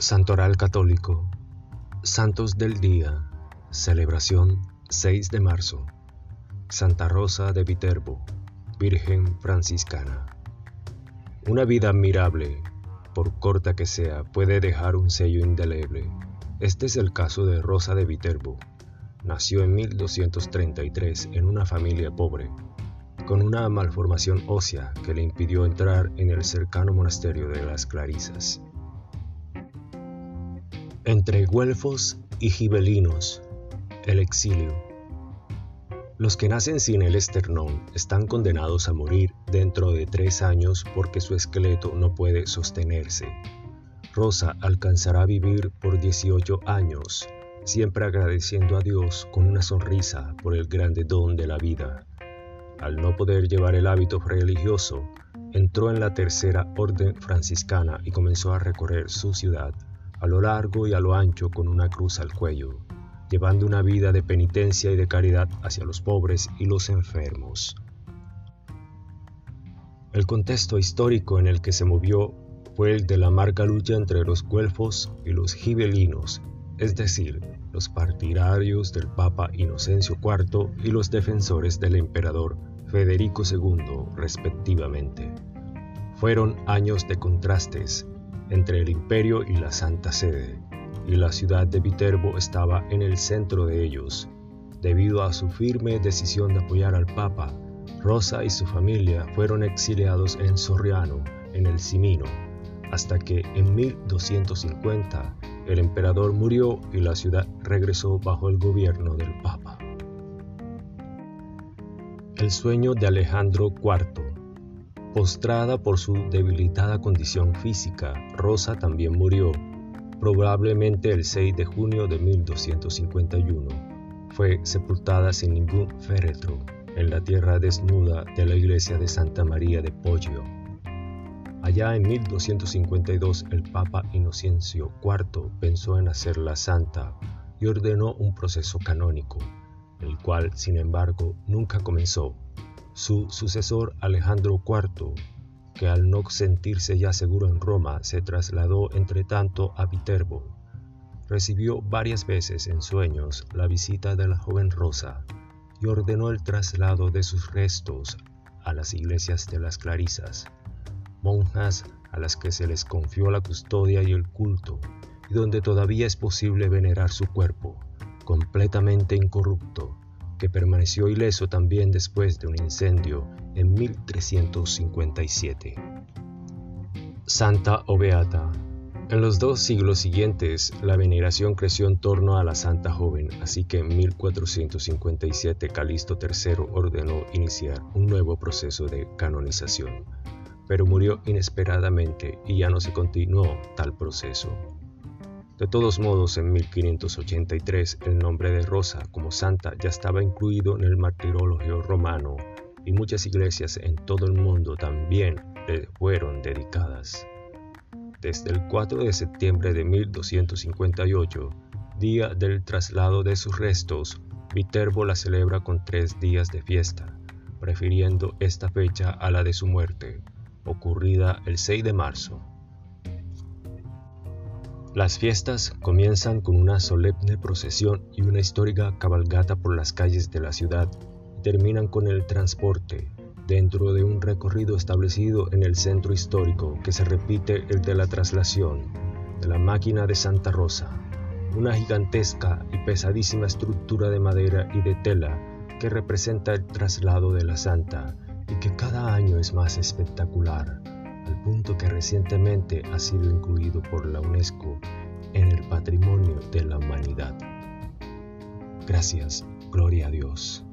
Santoral Católico, Santos del Día, celebración 6 de marzo, Santa Rosa de Viterbo, Virgen Franciscana. Una vida admirable, por corta que sea, puede dejar un sello indeleble. Este es el caso de Rosa de Viterbo. Nació en 1233 en una familia pobre, con una malformación ósea que le impidió entrar en el cercano monasterio de las Clarisas. Entre güelfos y gibelinos, el exilio. Los que nacen sin el esternón están condenados a morir dentro de tres años porque su esqueleto no puede sostenerse. Rosa alcanzará a vivir por 18 años, siempre agradeciendo a Dios con una sonrisa por el grande don de la vida. Al no poder llevar el hábito religioso, entró en la tercera orden franciscana y comenzó a recorrer su ciudad a lo largo y a lo ancho con una cruz al cuello, llevando una vida de penitencia y de caridad hacia los pobres y los enfermos. El contexto histórico en el que se movió fue el de la amarga lucha entre los guelfos y los gibelinos, es decir, los partidarios del Papa Inocencio IV y los defensores del emperador Federico II, respectivamente. Fueron años de contrastes entre el imperio y la Santa Sede, y la ciudad de Viterbo estaba en el centro de ellos. Debido a su firme decisión de apoyar al Papa, Rosa y su familia fueron exiliados en Soriano, en el Cimino, hasta que en 1250 el emperador murió y la ciudad regresó bajo el gobierno del Papa. El sueño de Alejandro IV Postrada por su debilitada condición física, Rosa también murió, probablemente el 6 de junio de 1251. Fue sepultada sin ningún féretro en la tierra desnuda de la iglesia de Santa María de Poggio. Allá en 1252 el Papa Inocencio IV pensó en hacerla santa y ordenó un proceso canónico, el cual, sin embargo, nunca comenzó su sucesor Alejandro IV, que al no sentirse ya seguro en Roma se trasladó entre tanto a Viterbo, recibió varias veces en sueños la visita de la joven Rosa y ordenó el traslado de sus restos a las iglesias de las Clarisas, monjas a las que se les confió la custodia y el culto, y donde todavía es posible venerar su cuerpo, completamente incorrupto, que permaneció ileso también después de un incendio en 1357. Santa o Beata. En los dos siglos siguientes, la veneración creció en torno a la Santa Joven, así que en 1457 Calisto III ordenó iniciar un nuevo proceso de canonización, pero murió inesperadamente y ya no se continuó tal proceso. De todos modos, en 1583 el nombre de Rosa como santa ya estaba incluido en el martirologio romano y muchas iglesias en todo el mundo también le fueron dedicadas. Desde el 4 de septiembre de 1258, día del traslado de sus restos, Viterbo la celebra con tres días de fiesta, prefiriendo esta fecha a la de su muerte, ocurrida el 6 de marzo. Las fiestas comienzan con una solemne procesión y una histórica cabalgata por las calles de la ciudad. Y terminan con el transporte dentro de un recorrido establecido en el centro histórico que se repite el de la traslación de la máquina de Santa Rosa, una gigantesca y pesadísima estructura de madera y de tela que representa el traslado de la santa y que cada año es más espectacular al punto que recientemente ha sido incluido por la UNESCO en el patrimonio de la humanidad. Gracias, gloria a Dios.